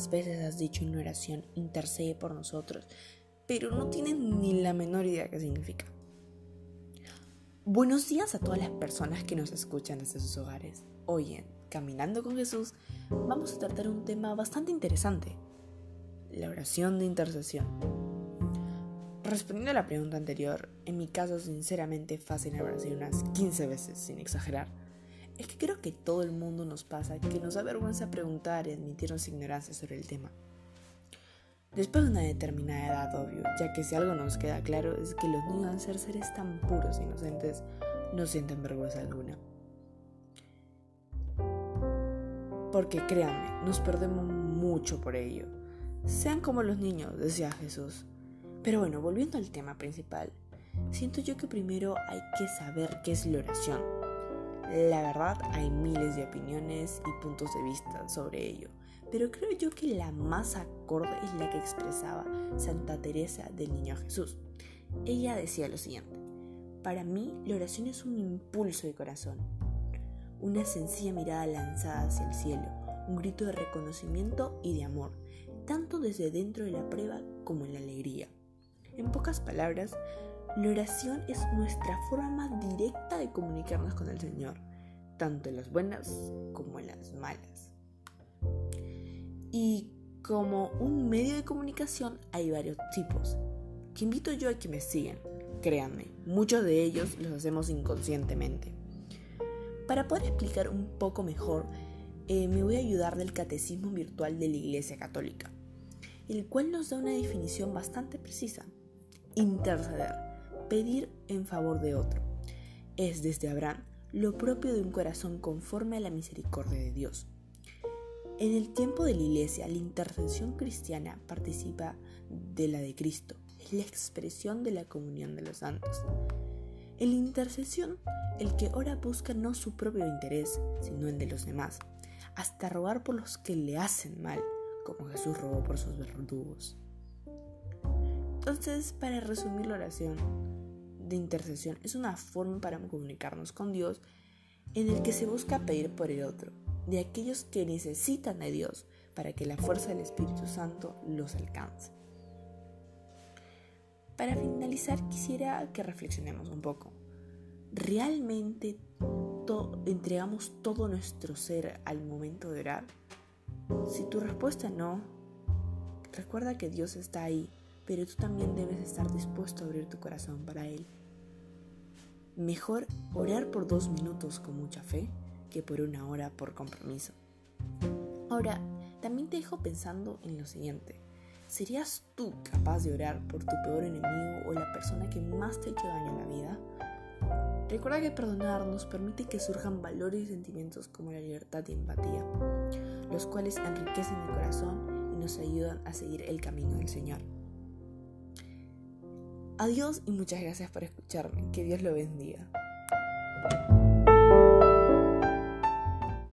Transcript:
¿Cuántas veces has dicho en oración, intercede por nosotros, pero no tienes ni la menor idea qué significa? Buenos días a todas las personas que nos escuchan desde sus hogares. Hoy en Caminando con Jesús vamos a tratar un tema bastante interesante, la oración de intercesión. Respondiendo a la pregunta anterior, en mi caso sinceramente fácil la oración unas 15 veces, sin exagerar. Es que creo que todo el mundo nos pasa que nos da vergüenza preguntar y admitirnos ignorancia sobre el tema. Después de una determinada edad, obvio, ya que si algo nos queda claro es que los niños al ser seres tan puros e inocentes no sienten vergüenza alguna. Porque créanme, nos perdemos mucho por ello. Sean como los niños, decía Jesús. Pero bueno, volviendo al tema principal, siento yo que primero hay que saber qué es la oración la verdad hay miles de opiniones y puntos de vista sobre ello, pero creo yo que la más acorde es la que expresaba Santa Teresa del Niño Jesús. Ella decía lo siguiente, para mí la oración es un impulso de corazón, una sencilla mirada lanzada hacia el cielo, un grito de reconocimiento y de amor, tanto desde dentro de la prueba como en la alegría. En pocas palabras, la oración es nuestra forma más directa de comunicarnos con el Señor, tanto en las buenas como en las malas. Y como un medio de comunicación hay varios tipos, que invito yo a que me sigan. Créanme, muchos de ellos los hacemos inconscientemente. Para poder explicar un poco mejor, eh, me voy a ayudar del Catecismo Virtual de la Iglesia Católica, el cual nos da una definición bastante precisa. Interceder pedir en favor de otro. Es desde Abraham lo propio de un corazón conforme a la misericordia de Dios. En el tiempo de la iglesia, la intercesión cristiana participa de la de Cristo, es la expresión de la comunión de los santos. En la intercesión, el que ora busca no su propio interés, sino el de los demás, hasta rogar por los que le hacen mal, como Jesús rogó por sus verdugos. Entonces, para resumir la oración, de intercesión es una forma para comunicarnos con Dios en el que se busca pedir por el otro, de aquellos que necesitan de Dios para que la fuerza del Espíritu Santo los alcance. Para finalizar quisiera que reflexionemos un poco. ¿Realmente entregamos todo nuestro ser al momento de orar? Si tu respuesta no, recuerda que Dios está ahí, pero tú también debes estar dispuesto a abrir tu corazón para Él. Mejor orar por dos minutos con mucha fe que por una hora por compromiso. Ahora, también te dejo pensando en lo siguiente. ¿Serías tú capaz de orar por tu peor enemigo o la persona que más te ha hecho daño en la vida? Recuerda que perdonar nos permite que surjan valores y sentimientos como la libertad y empatía, los cuales enriquecen el corazón y nos ayudan a seguir el camino del Señor. Adiós y muchas gracias por escucharme. Que Dios lo bendiga.